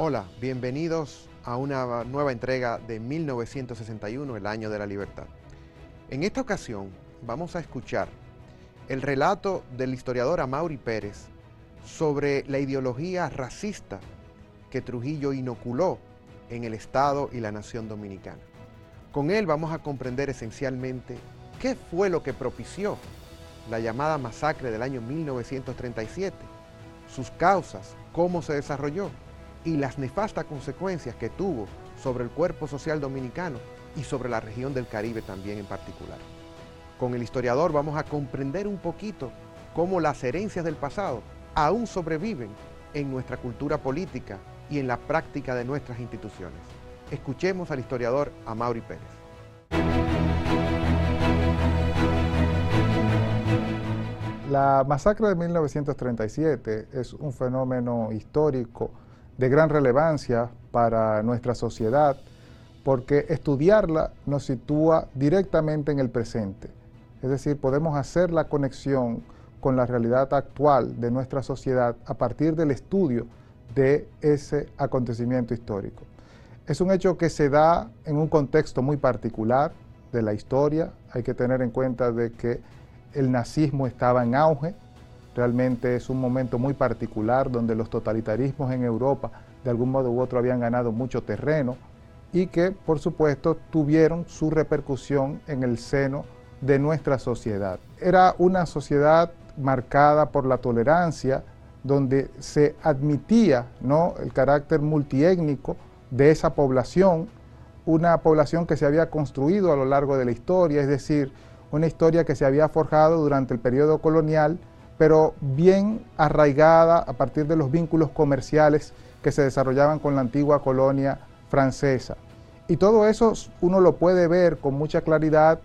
Hola, bienvenidos a una nueva entrega de 1961, el año de la libertad. En esta ocasión vamos a escuchar el relato del historiador Amaury Pérez sobre la ideología racista que Trujillo inoculó en el Estado y la nación dominicana. Con él vamos a comprender esencialmente qué fue lo que propició la llamada masacre del año 1937, sus causas, cómo se desarrolló y las nefastas consecuencias que tuvo sobre el cuerpo social dominicano y sobre la región del Caribe también en particular. Con el historiador vamos a comprender un poquito cómo las herencias del pasado aún sobreviven en nuestra cultura política y en la práctica de nuestras instituciones. Escuchemos al historiador Amaury Pérez. La masacre de 1937 es un fenómeno histórico de gran relevancia para nuestra sociedad porque estudiarla nos sitúa directamente en el presente. Es decir, podemos hacer la conexión con la realidad actual de nuestra sociedad a partir del estudio de ese acontecimiento histórico. Es un hecho que se da en un contexto muy particular de la historia. Hay que tener en cuenta de que el nazismo estaba en auge. Realmente es un momento muy particular donde los totalitarismos en Europa de algún modo u otro habían ganado mucho terreno y que por supuesto tuvieron su repercusión en el seno de nuestra sociedad. Era una sociedad marcada por la tolerancia, donde se admitía ¿no? el carácter multiétnico de esa población, una población que se había construido a lo largo de la historia, es decir, una historia que se había forjado durante el periodo colonial, pero bien arraigada a partir de los vínculos comerciales que se desarrollaban con la antigua colonia francesa. Y todo eso uno lo puede ver con mucha claridad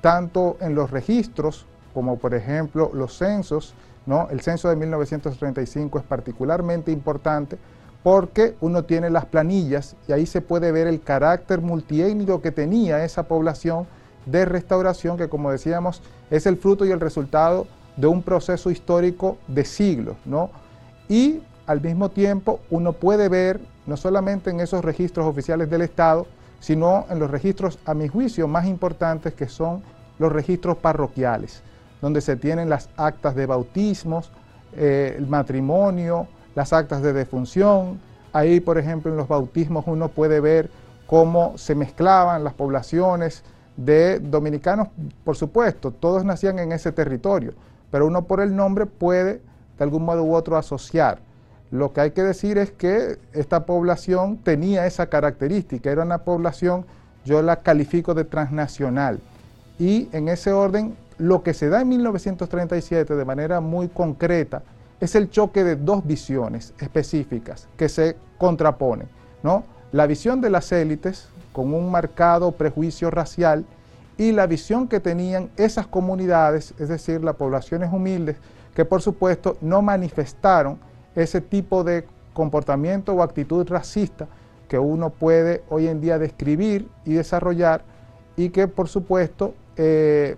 tanto en los registros como por ejemplo los censos, ¿no? El censo de 1935 es particularmente importante porque uno tiene las planillas y ahí se puede ver el carácter multiétnico que tenía esa población de restauración que como decíamos es el fruto y el resultado de un proceso histórico de siglos, ¿no? Y al mismo tiempo uno puede ver no solamente en esos registros oficiales del Estado, sino en los registros, a mi juicio, más importantes que son los registros parroquiales, donde se tienen las actas de bautismos, eh, el matrimonio, las actas de defunción. Ahí, por ejemplo, en los bautismos uno puede ver cómo se mezclaban las poblaciones de dominicanos, por supuesto, todos nacían en ese territorio, pero uno por el nombre puede de algún modo u otro asociar. Lo que hay que decir es que esta población tenía esa característica, era una población, yo la califico de transnacional. Y en ese orden, lo que se da en 1937 de manera muy concreta es el choque de dos visiones específicas que se contraponen. ¿no? La visión de las élites, con un marcado prejuicio racial, y la visión que tenían esas comunidades, es decir, las poblaciones humildes, que por supuesto no manifestaron ese tipo de comportamiento o actitud racista que uno puede hoy en día describir y desarrollar y que por supuesto eh,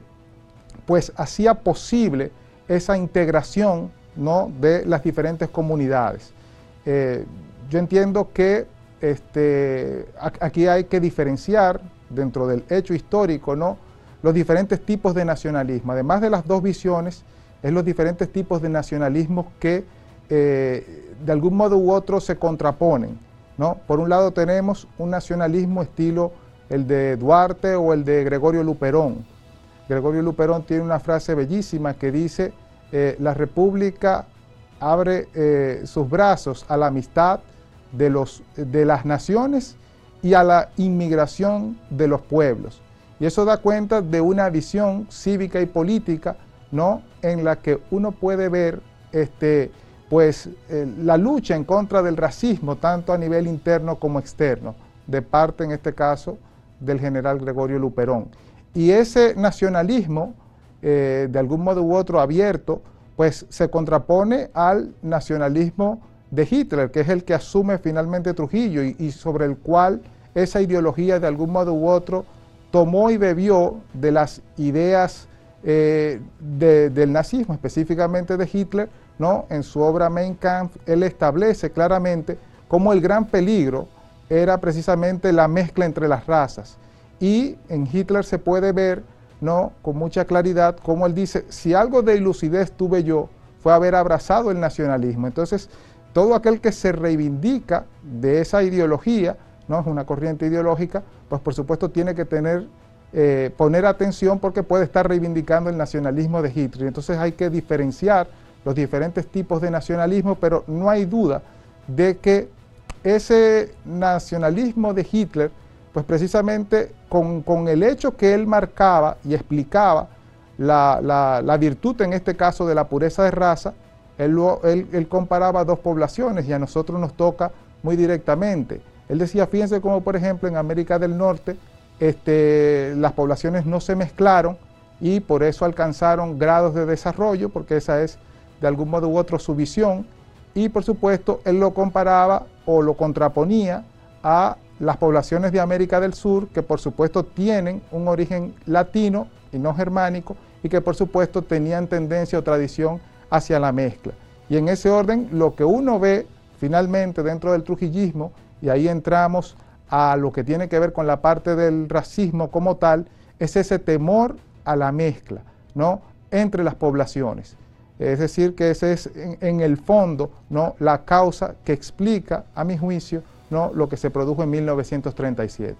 pues hacía posible esa integración ¿no? de las diferentes comunidades. Eh, yo entiendo que este, aquí hay que diferenciar dentro del hecho histórico ¿no? los diferentes tipos de nacionalismo. Además de las dos visiones, es los diferentes tipos de nacionalismo que eh, de algún modo u otro se contraponen. ¿no? Por un lado tenemos un nacionalismo estilo el de Duarte o el de Gregorio Luperón. Gregorio Luperón tiene una frase bellísima que dice, eh, la República abre eh, sus brazos a la amistad de, los, de las naciones y a la inmigración de los pueblos. Y eso da cuenta de una visión cívica y política ¿no? en la que uno puede ver este, pues eh, la lucha en contra del racismo, tanto a nivel interno como externo, de parte en este caso del general Gregorio Luperón. Y ese nacionalismo, eh, de algún modo u otro abierto, pues se contrapone al nacionalismo de Hitler, que es el que asume finalmente Trujillo y, sobre el cual esa ideología de algún modo u otro tomó y bebió de las ideas eh, del nazismo, específicamente de Hitler, ¿no? En su obra Mein Kampf, él establece claramente cómo el gran peligro era precisamente la mezcla entre las razas. Y en Hitler se puede ver ¿no? con mucha claridad cómo él dice, si algo de lucidez tuve yo, fue haber abrazado el nacionalismo. Entonces, todo aquel que se reivindica de esa ideología, ¿no? es una corriente ideológica, pues por supuesto tiene que tener, eh, poner atención porque puede estar reivindicando el nacionalismo de Hitler. Entonces hay que diferenciar los diferentes tipos de nacionalismo, pero no hay duda de que ese nacionalismo de Hitler, pues precisamente con, el hecho que él marcaba y explicaba la, virtud en este caso de la pureza de raza, él, comparaba dos poblaciones y a nosotros nos toca muy directamente. Él decía, fíjense como por ejemplo en América del Norte este, las poblaciones no se mezclaron y por eso alcanzaron grados de desarrollo, porque esa es de algún modo u otro su visión, y por supuesto él lo comparaba o lo contraponía a las poblaciones de América del Sur, que por supuesto tienen un origen latino y no germánico, y que por supuesto tenían tendencia o tradición hacia la mezcla. Y en ese orden, lo que uno ve finalmente dentro del trujillismo, y ahí entramos a lo que tiene que ver con la parte del racismo como tal, es ese temor a la mezcla, ¿no? entre las poblaciones. Es decir, que ese es en, el fondo ¿no? la causa que explica, a mi juicio, ¿no? lo que se produjo en 1937.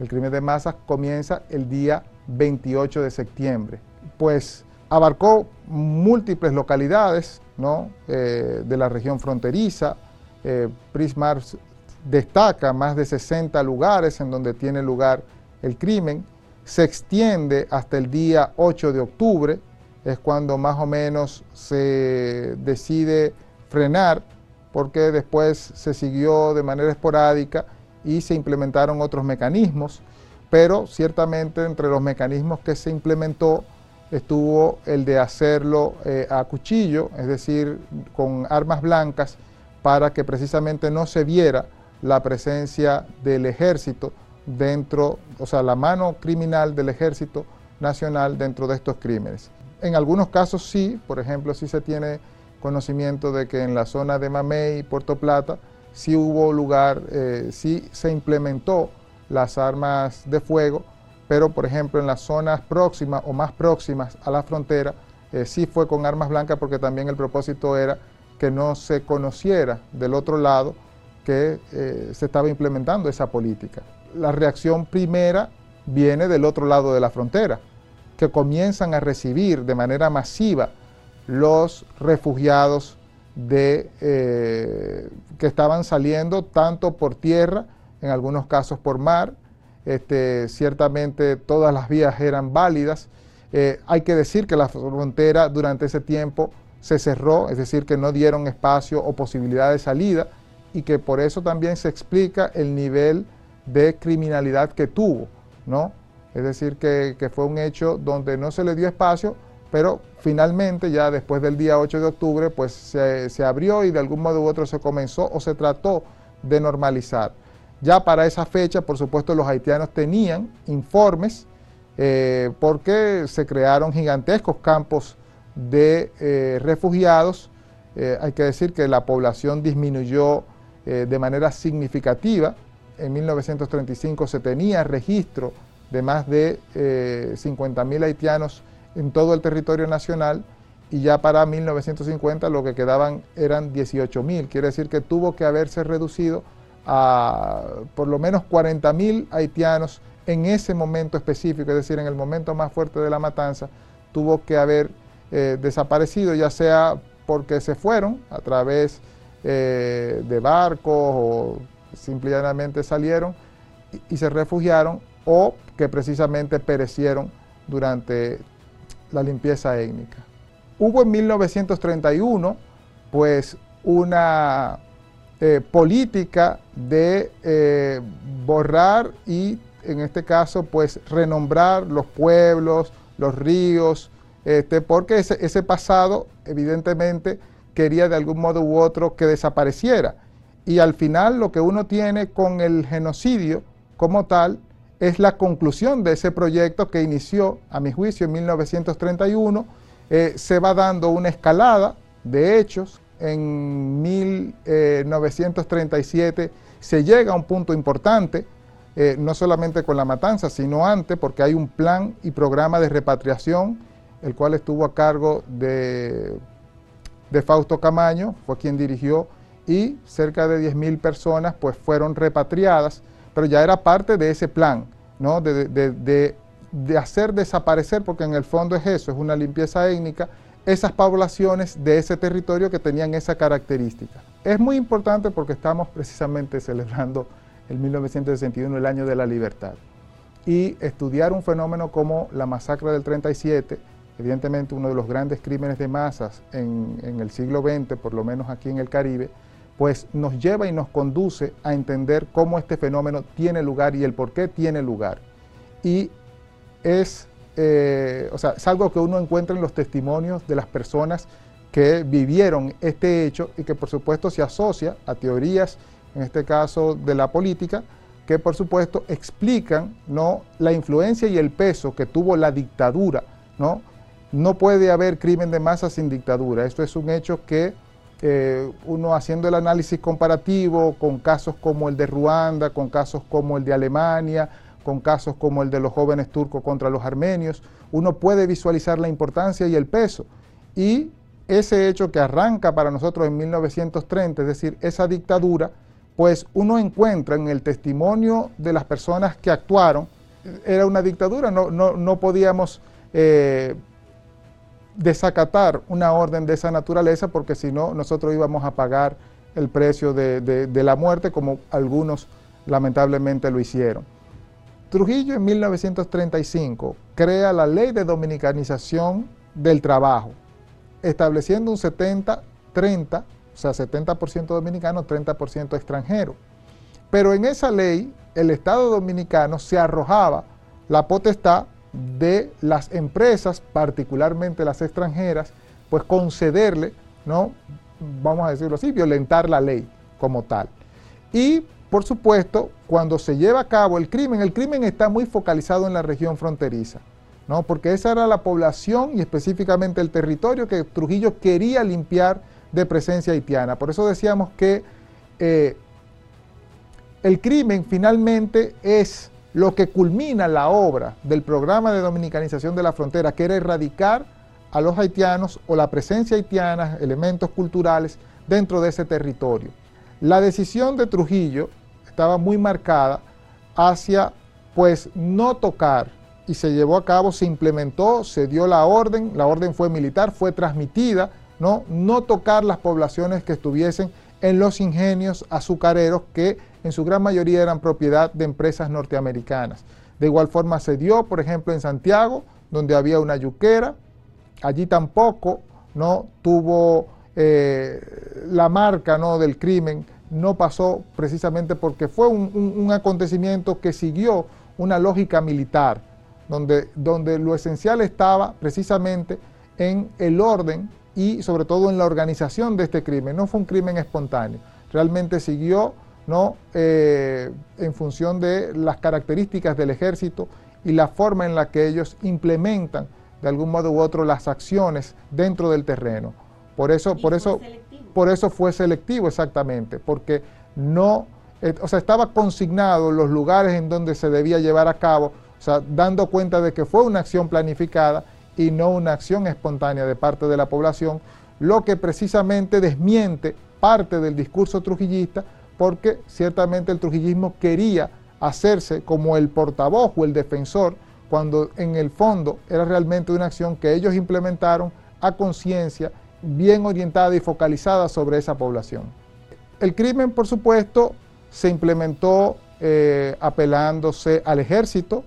El crimen de masas comienza el día 28 de septiembre. Pues abarcó múltiples localidades ¿no? Eh, de la región fronteriza. Eh, Prismar destaca más de 60 lugares en donde tiene lugar el crimen. Se extiende hasta el día 8 de octubre, es cuando más o menos se decide frenar, porque después se siguió de manera esporádica y se implementaron otros mecanismos, pero ciertamente entre los mecanismos que se implementó estuvo el de hacerlo eh, a cuchillo, es decir, con armas blancas, para que precisamente no se viera la presencia del ejército dentro, o sea, la mano criminal del ejército nacional dentro de estos crímenes. En algunos casos sí, por ejemplo, sí se tiene conocimiento de que en la zona de Mamey y Puerto Plata sí hubo lugar, eh, sí se implementó las armas de fuego, pero por ejemplo en las zonas próximas o más próximas a la frontera eh, sí fue con armas blancas porque también el propósito era que no se conociera del otro lado que eh, se estaba implementando esa política. La reacción primera viene del otro lado de la frontera que comienzan a recibir de manera masiva los refugiados de, eh, que estaban saliendo tanto por tierra, en algunos casos por mar. Este, ciertamente todas las vías eran válidas. Eh, hay que decir que la frontera durante ese tiempo se cerró, es decir, que no dieron espacio o posibilidad de salida y que por eso también se explica el nivel de criminalidad que tuvo, ¿no? Es decir, que, fue un hecho donde no se le dio espacio, pero finalmente ya después del día 8 de octubre, pues se, abrió y de algún modo u otro se comenzó o se trató de normalizar. Ya para esa fecha, por supuesto, los haitianos tenían informes eh, porque se crearon gigantescos campos de eh, refugiados. Eh, hay que decir que la población disminuyó de manera significativa. En 1935 se tenía registro de más de eh, 50.000 haitianos en todo el territorio nacional y ya para 1950 lo que quedaban eran 18.000. Quiere decir que tuvo que haberse reducido a por lo menos 40.000 haitianos en ese momento específico, es decir, en el momento más fuerte de la matanza, tuvo que haber eh, desaparecido, ya sea porque se fueron a través eh, de barcos o simplemente salieron y se refugiaron o que precisamente perecieron durante la limpieza étnica. Hubo en 1931 pues una eh, política de eh, borrar y en este caso pues renombrar los pueblos, los ríos, este, porque ese, pasado evidentemente quería de algún modo u otro que desapareciera. Y al final lo que uno tiene con el genocidio como tal es la conclusión de ese proyecto que inició, a mi juicio, en 1931. Eh, se va dando una escalada de hechos en 1937 se llega a un punto importante, eh, no solamente con la matanza, sino antes, porque hay un plan y programa de repatriación, el cual estuvo a cargo de, Fausto Camaño, fue quien dirigió, y cerca de 10.000 personas pues fueron repatriadas, pero ya era parte de ese plan, ¿no? de hacer desaparecer, porque en el fondo es eso, es una limpieza étnica, esas poblaciones de ese territorio que tenían esa característica. Es muy importante porque estamos precisamente celebrando el 1961, el año de la libertad. Y estudiar un fenómeno como la masacre del 37, evidentemente uno de los grandes crímenes de masas en, en el siglo XX, por lo menos aquí en el Caribe, pues nos lleva y nos conduce a entender cómo este fenómeno tiene lugar y el por qué tiene lugar. Y es eh, o sea, es algo que uno encuentra en los testimonios de las personas que vivieron este hecho y que por supuesto se asocia a teorías, en este caso de la política, que por supuesto explican ¿no? la influencia y el peso que tuvo la dictadura. No, no puede haber crimen de masa sin dictadura. Esto es un hecho que eh, uno haciendo el análisis comparativo con casos como el de Ruanda, con casos como el de Alemania, con casos como el de los jóvenes turcos contra los armenios, uno puede visualizar la importancia y el peso. Y ese hecho que arranca para nosotros en 1930, es decir, esa dictadura, pues uno encuentra en el testimonio de las personas que actuaron, era una dictadura, no, no, podíamos eh, desacatar una orden de esa naturaleza porque si no nosotros íbamos a pagar el precio de la muerte como algunos lamentablemente lo hicieron. Trujillo en 1935 crea la ley de dominicanización del trabajo, estableciendo un 70-30, o sea, 70% dominicano, 30% extranjero. Pero en esa ley, el Estado dominicano se arrojaba la potestad de las empresas, particularmente las extranjeras, pues concederle, ¿no? Vamos a decirlo así, violentar la ley como tal. Y por supuesto, cuando se lleva a cabo el crimen, el crimen está muy focalizado en la región fronteriza, ¿no? porque esa era la población y específicamente el territorio que Trujillo quería limpiar de presencia haitiana. Por eso decíamos que eh, el crimen finalmente es lo que culmina la obra del programa de dominicanización de la frontera, que era erradicar a los haitianos o la presencia haitiana, elementos culturales dentro de ese territorio. La decisión de Trujillo estaba muy marcada hacia pues no tocar y se llevó a cabo, se implementó, se dio la orden, la orden fue militar, fue transmitida, no, no tocar las poblaciones que estuviesen en los ingenios azucareros que en su gran mayoría eran propiedad de empresas norteamericanas. De igual forma se dio, por ejemplo, en Santiago, donde había una yuquera, allí tampoco no tuvo eh, la marca ¿no? del crimen no pasó precisamente porque fue un, acontecimiento que siguió una lógica militar, donde, donde lo esencial estaba precisamente en el orden y sobre todo en la organización de este crimen. No fue un crimen espontáneo, realmente siguió ¿no? Eh, en función de las características del ejército y la forma en la que ellos implementan de algún modo u otro las acciones dentro del terreno. Por eso, por eso, por eso fue selectivo exactamente, porque no, eh, o sea, estaba consignado los lugares en donde se debía llevar a cabo, o sea, dando cuenta de que fue una acción planificada y no una acción espontánea de parte de la población, lo que precisamente desmiente parte del discurso trujillista, porque ciertamente el trujillismo quería hacerse como el portavoz o el defensor, cuando en el fondo era realmente una acción que ellos implementaron a conciencia bien orientada y focalizada sobre esa población. El crimen, por supuesto, se implementó eh, apelándose al ejército,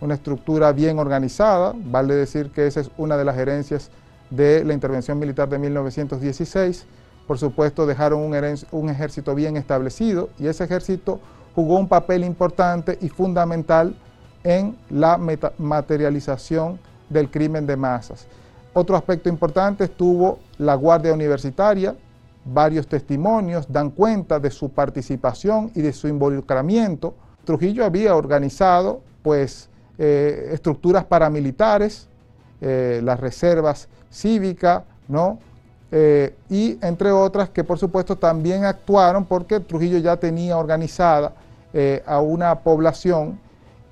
una estructura bien organizada, vale decir que esa es una de las herencias de la intervención militar de 1916. Por supuesto, dejaron un, un ejército bien establecido y ese ejército jugó un papel importante y fundamental en la materialización del crimen de masas. Otro aspecto importante estuvo la Guardia Universitaria, varios testimonios dan cuenta de su participación y de su involucramiento. Trujillo había organizado pues eh, estructuras paramilitares, eh, las reservas cívicas, ¿no? eh, y entre otras que por supuesto también actuaron porque Trujillo ya tenía organizada a una población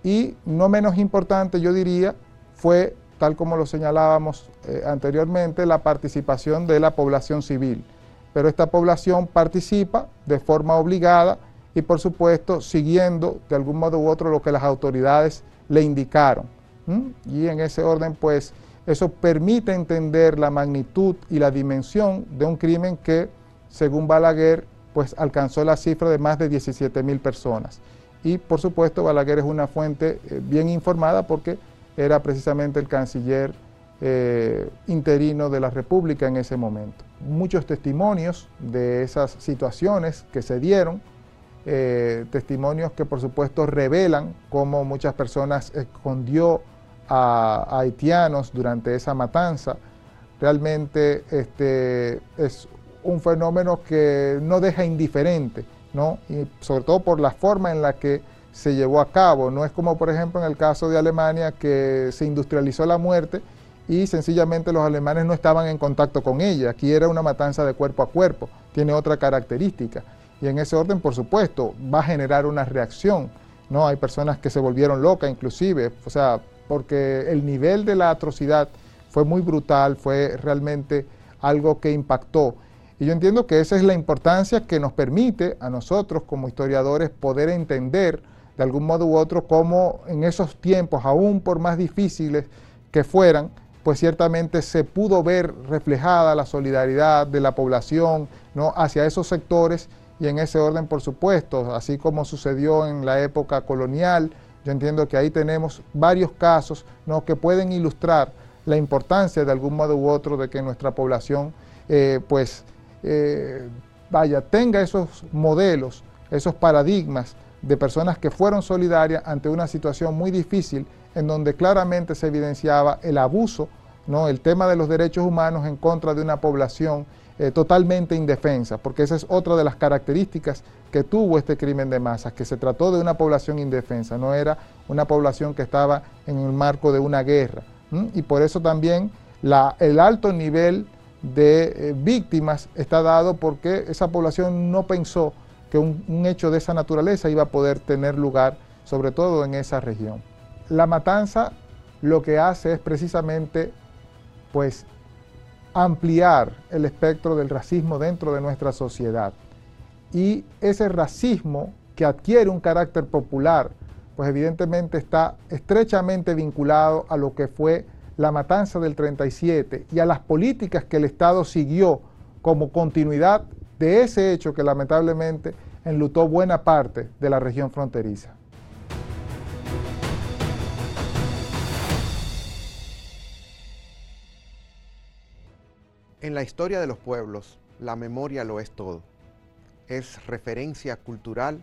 y no menos importante yo diría fue, tal como lo señalábamos eh, anteriormente, la participación de la población civil. Pero esta población participa de forma obligada y por supuesto siguiendo de algún modo u otro lo que las autoridades le indicaron. Y en ese orden pues eso permite entender la magnitud y la dimensión de un crimen que, según Balaguer, pues alcanzó la cifra de más de 17 mil personas. Y por supuesto Balaguer es una fuente eh, bien informada porque era precisamente el canciller eh, interino de la República en ese momento. Muchos testimonios de esas situaciones que se dieron, eh, testimonios que por supuesto revelan cómo muchas personas escondió a, haitianos durante esa matanza. Realmente este, es un fenómeno que no deja indiferente, ¿no? y sobre todo por la forma en la que se llevó a cabo. No es como, por ejemplo, en el caso de Alemania, que se industrializó la muerte y sencillamente los alemanes no estaban en contacto con ella. Aquí era una matanza de cuerpo a cuerpo, tiene otra característica. Y en ese orden, por supuesto, va a generar una reacción. ¿no? Hay personas que se volvieron locas, inclusive. O sea, porque el nivel de la atrocidad fue muy brutal, fue realmente algo que impactó. Y yo entiendo que esa es la importancia que nos permite a nosotros como historiadores poder entender de algún modo u otro cómo en esos tiempos, aún por más difíciles que fueran, pues ciertamente se pudo ver reflejada la solidaridad de la población ¿no? hacia esos sectores y en ese orden, por supuesto, así como sucedió en la época colonial, yo entiendo que ahí tenemos varios casos ¿no? que pueden ilustrar la importancia de algún modo u otro de que nuestra población eh, pues eh, vaya, tenga esos modelos, esos paradigmas de personas que fueron solidarias ante una situación muy difícil en donde claramente se evidenciaba el abuso, ¿no? el tema de los derechos humanos en contra de una población eh, totalmente indefensa, porque esa es otra de las características que tuvo este crimen de masas, que se trató de una población indefensa, no era una población que estaba en el marco de una guerra. Y por eso también la, el alto nivel de eh, víctimas está dado porque esa población no pensó que un, hecho de esa naturaleza iba a poder tener lugar, sobre todo en esa región. La matanza lo que hace es precisamente pues ampliar el espectro del racismo dentro de nuestra sociedad. Y ese racismo que adquiere un carácter popular, pues evidentemente está estrechamente vinculado a lo que fue la matanza del 37 y a las políticas que el Estado siguió como continuidad de ese hecho que lamentablemente enlutó buena parte de la región fronteriza. En la historia de los pueblos, la memoria lo es todo. Es referencia cultural,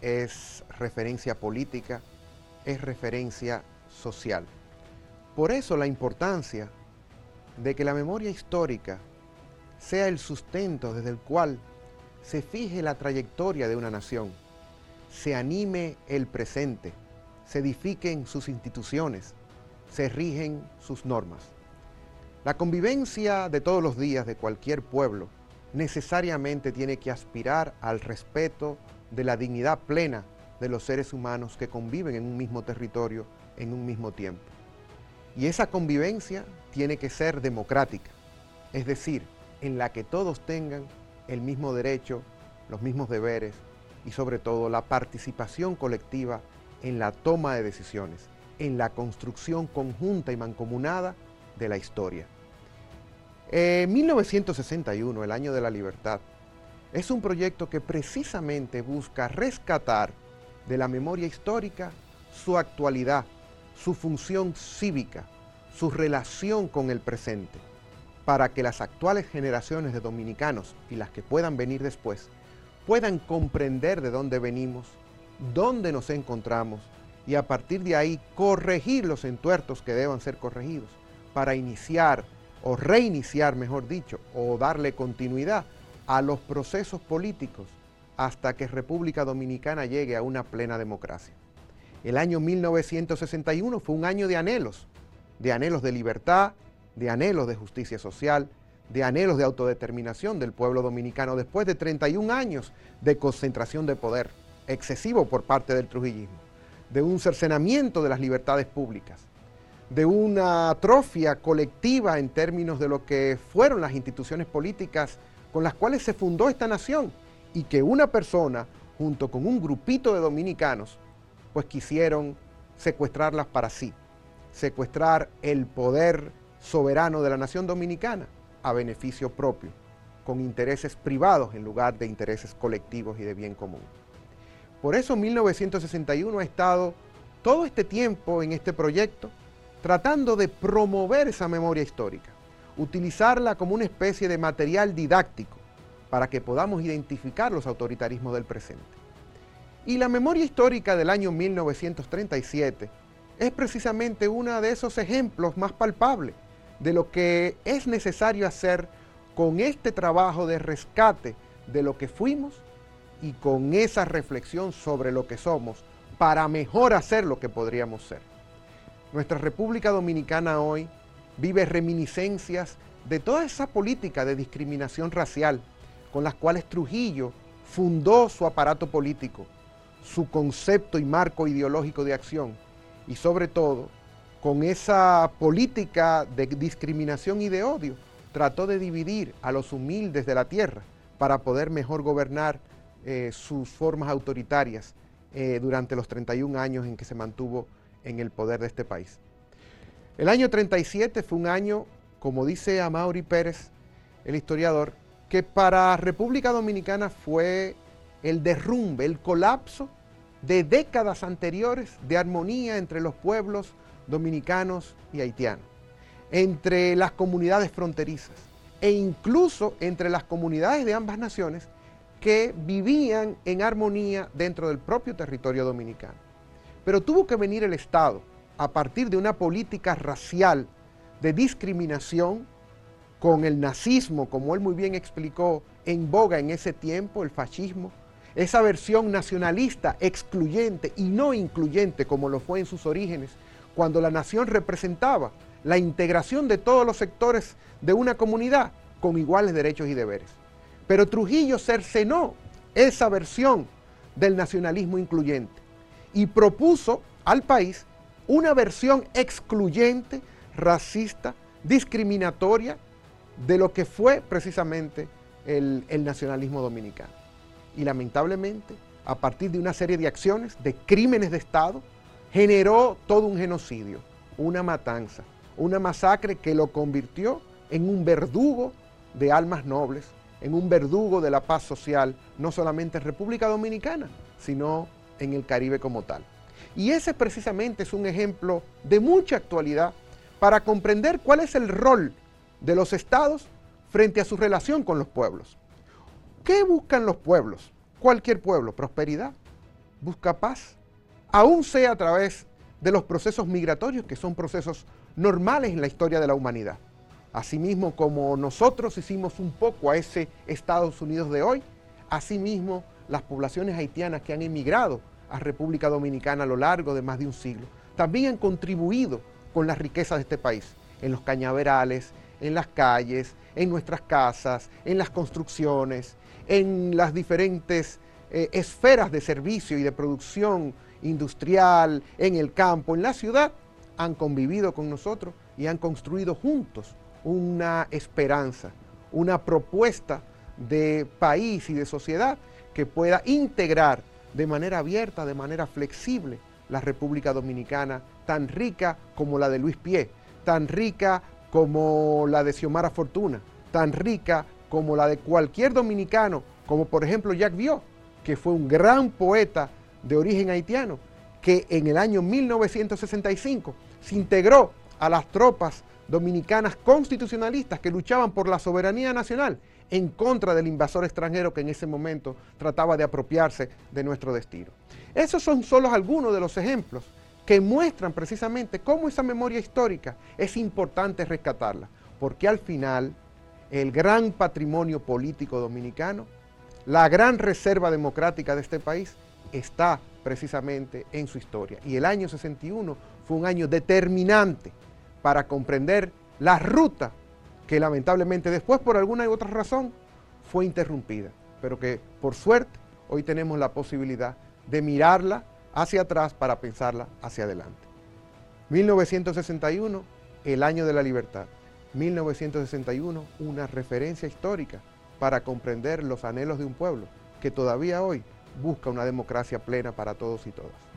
es referencia política, es referencia social. Por eso la importancia de que la memoria histórica sea el sustento desde el cual se fije la trayectoria de una nación, se anime el presente, se edifiquen sus instituciones, se rigen sus normas. La convivencia de todos los días de cualquier pueblo necesariamente tiene que aspirar al respeto de la dignidad plena de los seres humanos que conviven en un mismo territorio en un mismo tiempo. Y esa convivencia tiene que ser democrática, es decir, en la que todos tengan el mismo derecho, los mismos deberes y sobre todo la participación colectiva en la toma de decisiones, en la construcción conjunta y mancomunada de la historia. En 1961, el año de la libertad, es un proyecto que precisamente busca rescatar de la memoria histórica su actualidad, su función cívica, su relación con el presente, para que las actuales generaciones de dominicanos y las que puedan venir después puedan comprender de dónde venimos, dónde nos encontramos y a partir de ahí corregir los entuertos que deban ser corregidos para iniciar o reiniciar, mejor dicho, o darle continuidad a los procesos políticos hasta que República Dominicana llegue a una plena democracia. El año 1961 fue un año de anhelos, de anhelos de libertad, de anhelos de justicia social, de anhelos de autodeterminación del pueblo dominicano después de 31 años de concentración de poder excesivo por parte del trujillismo, de un cercenamiento de las libertades públicas, de una atrofia colectiva en términos de lo que fueron las instituciones políticas con las cuales se fundó esta nación y que una persona junto con un grupito de dominicanos pues quisieron secuestrarlas para sí, secuestrar el poder soberano de la nación dominicana a beneficio propio, con intereses privados en lugar de intereses colectivos y de bien común. Por eso 1961 ha estado todo este tiempo en este proyecto tratando de promover esa memoria histórica, utilizarla como una especie de material didáctico para que podamos identificar los autoritarismos del presente. Y la memoria histórica del año 1937 es precisamente uno de esos ejemplos más palpables de lo que es necesario hacer con este trabajo de rescate de lo que fuimos y con esa reflexión sobre lo que somos para mejor hacer lo que podríamos ser. Nuestra República Dominicana hoy vive reminiscencias de toda esa política de discriminación racial con las cuales Trujillo fundó su aparato político, su concepto y marco ideológico de acción y sobre todo con esa política de discriminación y de odio, trató de dividir a los humildes de la tierra para poder mejor gobernar eh, sus formas autoritarias eh, durante los 31 años en que se mantuvo en el poder de este país. El año 37 fue un año, como dice Amaury Pérez, el historiador, que para República Dominicana fue el derrumbe, el colapso de décadas anteriores de armonía entre los pueblos dominicanos y haitianos, entre las comunidades fronterizas e incluso entre las comunidades de ambas naciones que vivían en armonía dentro del propio territorio dominicano. Pero tuvo que venir el Estado a partir de una política racial de discriminación con el nazismo, como él muy bien explicó, en boga en ese tiempo, el fascismo, esa versión nacionalista, excluyente y no incluyente como lo fue en sus orígenes, cuando la nación representaba la integración de todos los sectores de una comunidad con iguales derechos y deberes. Pero Trujillo cercenó esa versión del nacionalismo incluyente y propuso al país una versión excluyente, racista, discriminatoria de lo que fue precisamente el, nacionalismo dominicano. Y lamentablemente, a partir de una serie de acciones, de crímenes de Estado, generó todo un genocidio, una matanza, una masacre que lo convirtió en un verdugo de almas nobles, en un verdugo de la paz social, no solamente en República Dominicana, sino en el Caribe como tal. Y ese precisamente es un ejemplo de mucha actualidad para comprender cuál es el rol de los estados frente a su relación con los pueblos. ¿Qué buscan los pueblos? Cualquier pueblo, prosperidad, busca paz, aún sea a través de los procesos migratorios, que son procesos normales en la historia de la humanidad. Asimismo, como nosotros hicimos un poco a ese Estados Unidos de hoy, asimismo las poblaciones haitianas que han emigrado a República Dominicana a lo largo de más de un siglo, también han contribuido con la riqueza de este país, en los cañaverales, en las calles, en nuestras casas, en las construcciones, en las diferentes eh, esferas de servicio y de producción industrial, en el campo, en la ciudad, han convivido con nosotros y han construido juntos una esperanza, una propuesta de país y de sociedad que pueda integrar de manera abierta, de manera flexible, la República Dominicana, tan rica como la de Luis Pie, tan rica como la de Xiomara Fortuna, tan rica como la de cualquier dominicano, como por ejemplo Jacques Vió, que fue un gran poeta de origen haitiano, que en el año 1965 se integró a las tropas dominicanas constitucionalistas que luchaban por la soberanía nacional en contra del invasor extranjero que en ese momento trataba de apropiarse de nuestro destino. Esos son solo algunos de los ejemplos que muestran precisamente cómo esa memoria histórica es importante rescatarla, porque al final el gran patrimonio político dominicano, la gran reserva democrática de este país, está precisamente en su historia. Y el año 61 fue un año determinante para comprender la ruta que lamentablemente después por alguna u otra razón fue interrumpida, pero que por suerte hoy tenemos la posibilidad de mirarla hacia atrás para pensarla hacia adelante. 1961, el año de la libertad. 1961, una referencia histórica para comprender los anhelos de un pueblo que todavía hoy busca una democracia plena para todos y todas.